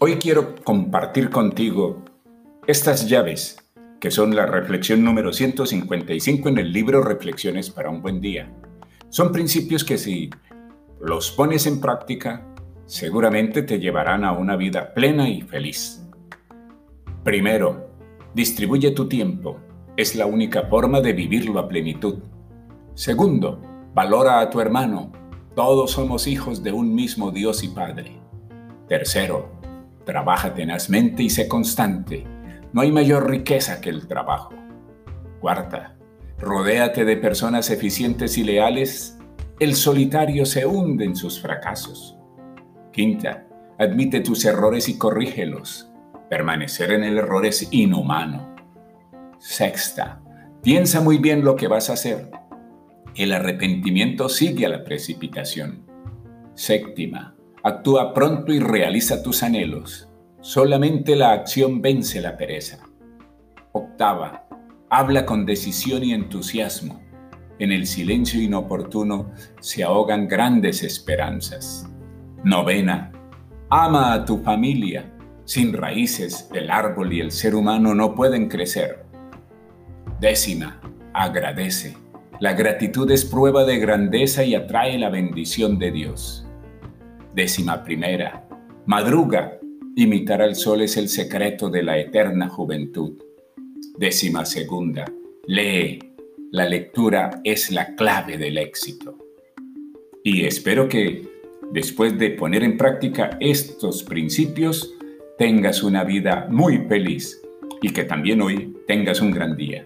Hoy quiero compartir contigo estas llaves, que son la reflexión número 155 en el libro Reflexiones para un buen día. Son principios que si los pones en práctica, seguramente te llevarán a una vida plena y feliz. Primero, distribuye tu tiempo. Es la única forma de vivirlo a plenitud. Segundo, valora a tu hermano. Todos somos hijos de un mismo Dios y Padre. Tercero, Trabaja tenazmente y sé constante. No hay mayor riqueza que el trabajo. Cuarta, rodéate de personas eficientes y leales. El solitario se hunde en sus fracasos. Quinta, admite tus errores y corrígelos. Permanecer en el error es inhumano. Sexta, piensa muy bien lo que vas a hacer. El arrepentimiento sigue a la precipitación. Séptima, Actúa pronto y realiza tus anhelos. Solamente la acción vence la pereza. Octava. Habla con decisión y entusiasmo. En el silencio inoportuno se ahogan grandes esperanzas. Novena. Ama a tu familia. Sin raíces, el árbol y el ser humano no pueden crecer. Décima. Agradece. La gratitud es prueba de grandeza y atrae la bendición de Dios. Décima primera. Madruga. Imitar al sol es el secreto de la eterna juventud. Décima segunda. Lee. La lectura es la clave del éxito. Y espero que, después de poner en práctica estos principios, tengas una vida muy feliz y que también hoy tengas un gran día.